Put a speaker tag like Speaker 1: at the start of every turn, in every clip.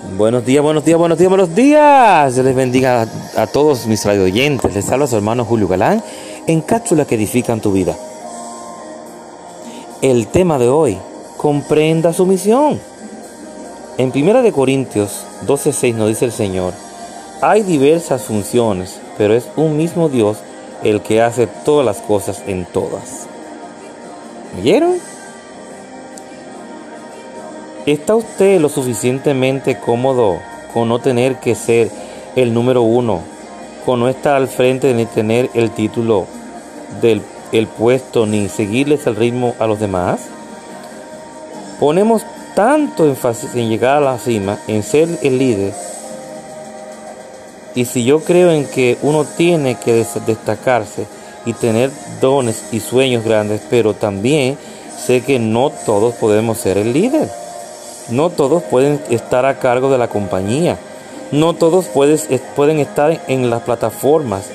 Speaker 1: Buenos días, buenos días, buenos días, buenos días. Dios les bendiga a, todos mis radio oyentes. Les habla su hermano Julio Galán en cápsulas que edifican tu vida. El tema de hoy, comprenda su misión. En 1 de Corintios 12:6 nos dice el Señor, hay diversas funciones, pero es un mismo Dios el que hace todas las cosas en todas. ¿Vieron? ¿Está usted lo suficientemente cómodo con no tener que ser el número uno, con no estar al frente ni tener el título del el puesto ni seguirles el ritmo a los demás? Ponemos tanto énfasis en llegar a la cima, en ser el líder, y si yo creo en que uno tiene que destacarse y tener dones y sueños grandes, pero también sé que no todos podemos ser el líder. No todos pueden estar a cargo de la compañía. No todos pueden estar en las plataformas.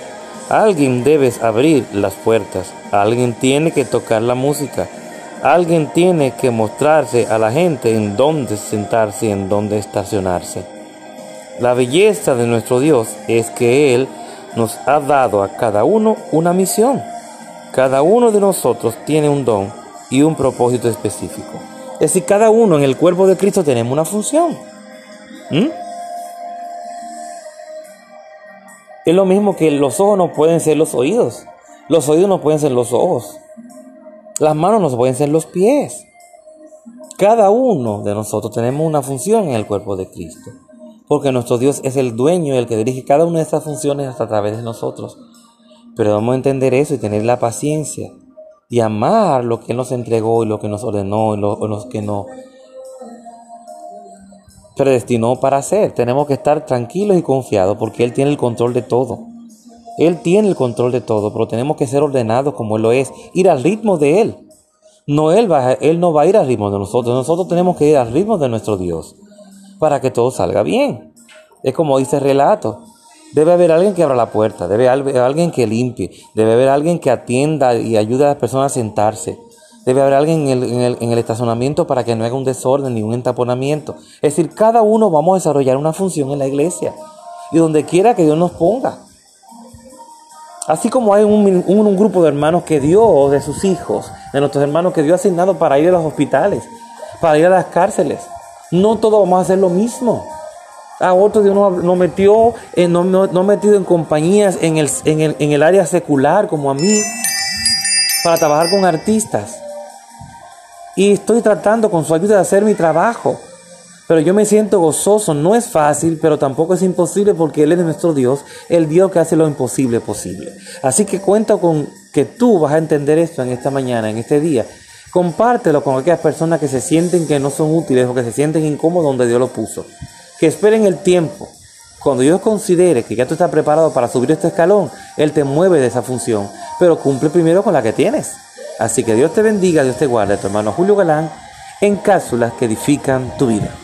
Speaker 1: Alguien debe abrir las puertas. Alguien tiene que tocar la música. Alguien tiene que mostrarse a la gente en dónde sentarse y en dónde estacionarse. La belleza de nuestro Dios es que Él nos ha dado a cada uno una misión. Cada uno de nosotros tiene un don y un propósito específico. Es decir, cada uno en el cuerpo de Cristo tenemos una función. ¿Mm? Es lo mismo que los ojos no pueden ser los oídos. Los oídos no pueden ser los ojos. Las manos no pueden ser los pies. Cada uno de nosotros tenemos una función en el cuerpo de Cristo. Porque nuestro Dios es el dueño y el que dirige cada una de estas funciones hasta a través de nosotros. Pero debemos entender eso y tener la paciencia y amar lo que nos entregó y lo que nos ordenó y lo, que nos predestinó para hacer. Tenemos que estar tranquilos y confiados porque Él tiene el control de todo. Él tiene el control de todo, pero tenemos que ser ordenados como Él lo es, ir al ritmo de Él. No él, va, él no va a ir al ritmo de nosotros, nosotros tenemos que ir al ritmo de nuestro Dios para que todo salga bien. Es como dice el relato, Debe haber alguien que abra la puerta, debe haber alguien que limpie, debe haber alguien que atienda y ayude a las personas a sentarse. Debe haber alguien en el, estacionamiento para que no haga un desorden ni un entaponamiento. Es decir, cada uno vamos a desarrollar una función en la iglesia y donde quiera que Dios nos ponga. Así como hay un, un, grupo de hermanos que Dios, de sus hijos, de nuestros hermanos que Dios ha asignado para ir a los hospitales, para ir a las cárceles. No todos vamos a hacer lo mismo. A otros Dios nos, metió, en, no, no, metido en compañías en el, en, el, en el área secular como a mí, para trabajar con artistas. Y estoy tratando con su ayuda de hacer mi trabajo. Pero yo me siento gozoso, no es fácil, pero tampoco es imposible porque Él es nuestro Dios, el Dios que hace lo imposible posible. Así que cuento con que tú vas a entender esto en esta mañana, en este día. Compártelo con aquellas personas que se sienten que no son útiles o que se sienten incómodos donde Dios lo puso que esperen el tiempo. Cuando Dios considere que ya tú estás preparado para subir este escalón, Él te mueve de esa función, pero cumple primero con la que tienes. Así que Dios te bendiga, Dios te guarde, tu hermano Julio Galán, en cápsulas que edifican tu vida.